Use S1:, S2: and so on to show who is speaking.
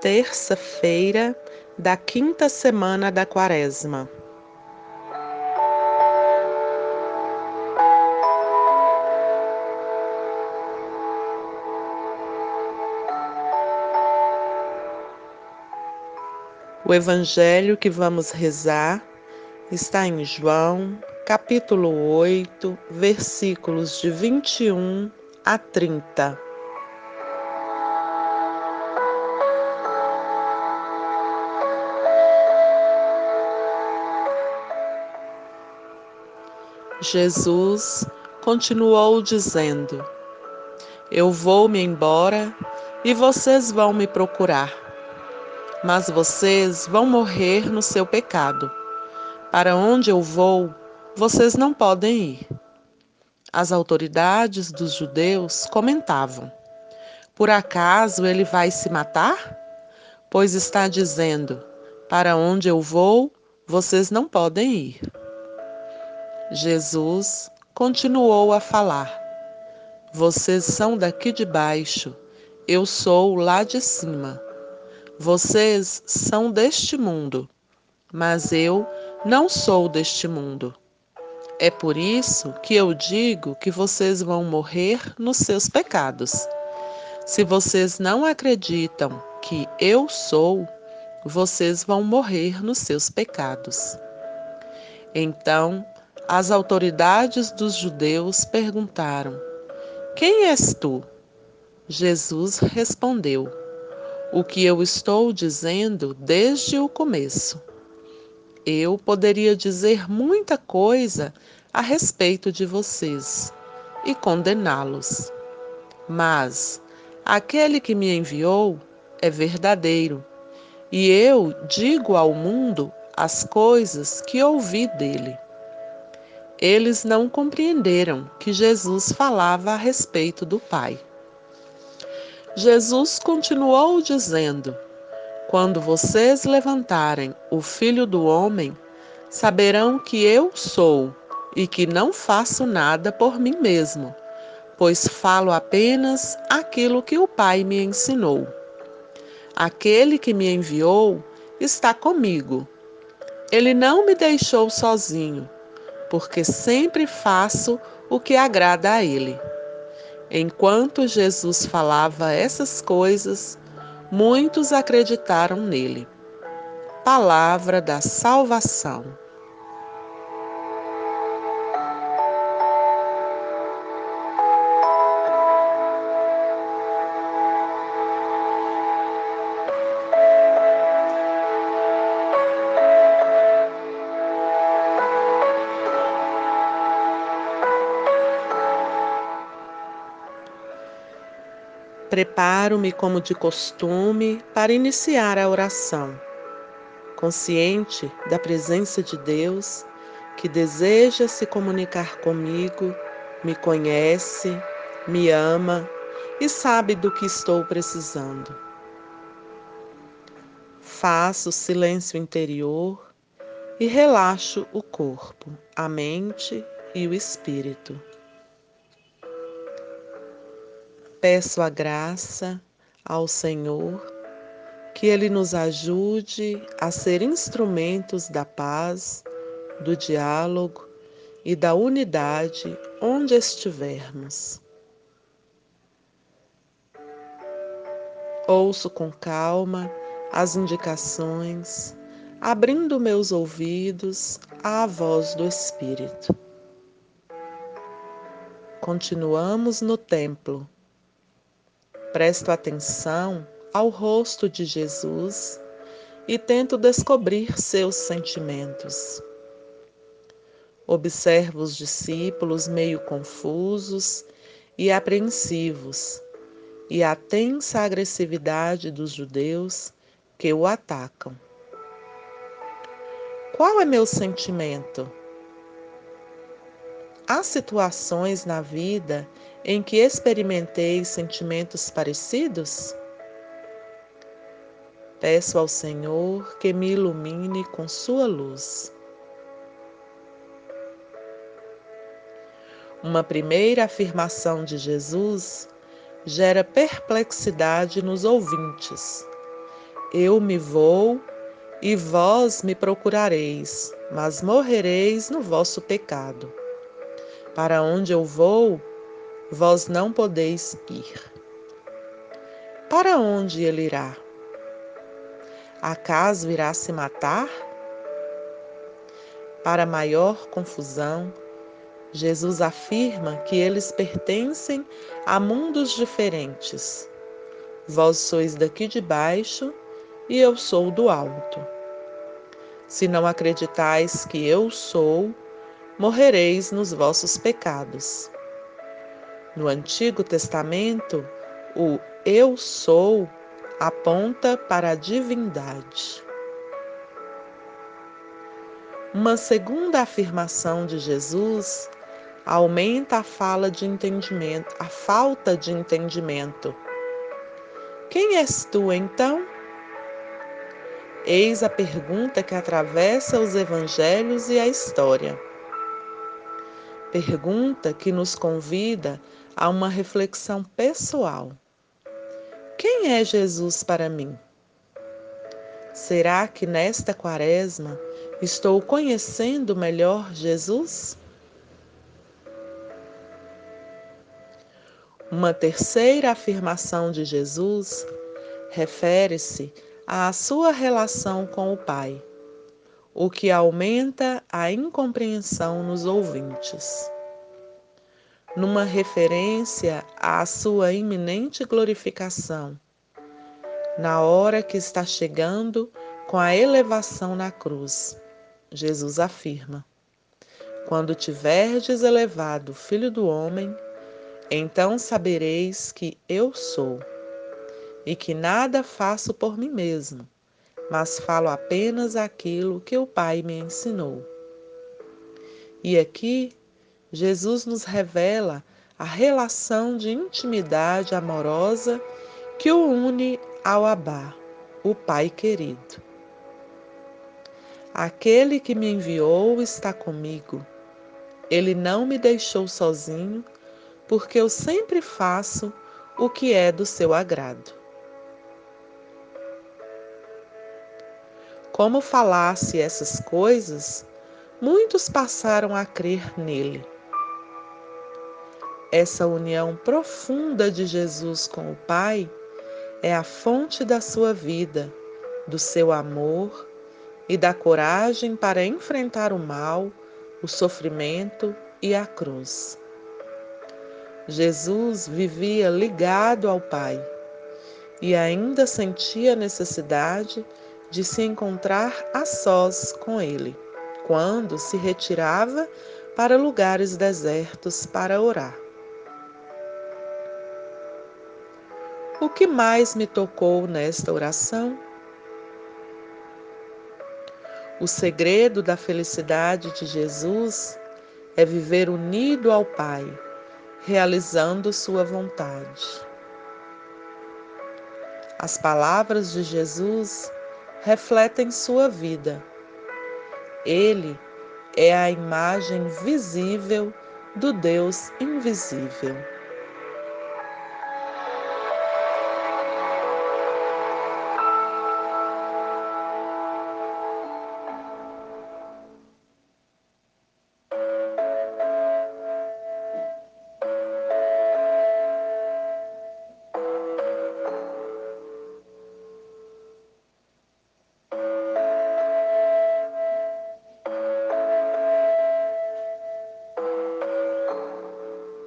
S1: terça-feira da quinta semana da Quaresma. O evangelho que vamos rezar está em João, capítulo 8, versículos de 21 a 30. Jesus continuou dizendo: Eu vou me embora e vocês vão me procurar, mas vocês vão morrer no seu pecado. Para onde eu vou, vocês não podem ir. As autoridades dos judeus comentavam: Por acaso ele vai se matar? Pois está dizendo: Para onde eu vou, vocês não podem ir. Jesus continuou a falar: Vocês são daqui de baixo, eu sou lá de cima. Vocês são deste mundo, mas eu não sou deste mundo. É por isso que eu digo que vocês vão morrer nos seus pecados. Se vocês não acreditam que eu sou, vocês vão morrer nos seus pecados. Então, as autoridades dos judeus perguntaram: Quem és tu? Jesus respondeu: O que eu estou dizendo desde o começo. Eu poderia dizer muita coisa a respeito de vocês e condená-los. Mas aquele que me enviou é verdadeiro, e eu digo ao mundo as coisas que ouvi dele. Eles não compreenderam que Jesus falava a respeito do Pai. Jesus continuou dizendo: Quando vocês levantarem o Filho do Homem, saberão que eu sou e que não faço nada por mim mesmo, pois falo apenas aquilo que o Pai me ensinou. Aquele que me enviou está comigo. Ele não me deixou sozinho porque sempre faço o que agrada a Ele. Enquanto Jesus falava essas coisas, muitos acreditaram nele. Palavra da salvação. Preparo-me como de costume para iniciar a oração, consciente da presença de Deus que deseja se comunicar comigo, me conhece, me ama e sabe do que estou precisando. Faço silêncio interior e relaxo o corpo, a mente e o espírito. Peço a graça ao Senhor que Ele nos ajude a ser instrumentos da paz, do diálogo e da unidade onde estivermos. Ouço com calma as indicações, abrindo meus ouvidos à voz do Espírito. Continuamos no templo Presto atenção ao rosto de Jesus e tento descobrir seus sentimentos. Observo os discípulos meio confusos e apreensivos e a tensa agressividade dos judeus que o atacam. Qual é meu sentimento? Há situações na vida em que experimentei sentimentos parecidos? Peço ao Senhor que me ilumine com Sua luz. Uma primeira afirmação de Jesus gera perplexidade nos ouvintes Eu me vou e vós me procurareis, mas morrereis no vosso pecado. Para onde eu vou, vós não podeis ir. Para onde ele irá? Acaso irá se matar? Para maior confusão, Jesus afirma que eles pertencem a mundos diferentes. Vós sois daqui de baixo e eu sou do alto. Se não acreditais que eu sou, morrereis nos vossos pecados. No Antigo Testamento, o eu sou aponta para a divindade. Uma segunda afirmação de Jesus aumenta a fala de entendimento, a falta de entendimento. Quem és tu então? Eis a pergunta que atravessa os evangelhos e a história. Pergunta que nos convida a uma reflexão pessoal. Quem é Jesus para mim? Será que nesta quaresma Estou conhecendo melhor Jesus? Uma terceira afirmação de Jesus refere-se à sua relação com o Pai, o que aumenta a incompreensão nos ouvintes. Numa referência à sua iminente glorificação, na hora que está chegando com a elevação na cruz. Jesus afirma: Quando tiverdes elevado o Filho do Homem, então sabereis que eu sou, e que nada faço por mim mesmo, mas falo apenas aquilo que o Pai me ensinou. E aqui, Jesus nos revela a relação de intimidade amorosa que o une ao Abá, o Pai querido. Aquele que me enviou está comigo. Ele não me deixou sozinho, porque eu sempre faço o que é do seu agrado. Como falasse essas coisas, muitos passaram a crer nele. Essa união profunda de Jesus com o Pai é a fonte da sua vida, do seu amor e da coragem para enfrentar o mal, o sofrimento e a cruz. Jesus vivia ligado ao Pai e ainda sentia a necessidade de se encontrar a sós com Ele, quando se retirava para lugares desertos para orar. O que mais me tocou nesta oração o segredo da felicidade de Jesus é viver unido ao Pai, realizando Sua vontade. As palavras de Jesus refletem sua vida. Ele é a imagem visível do Deus invisível.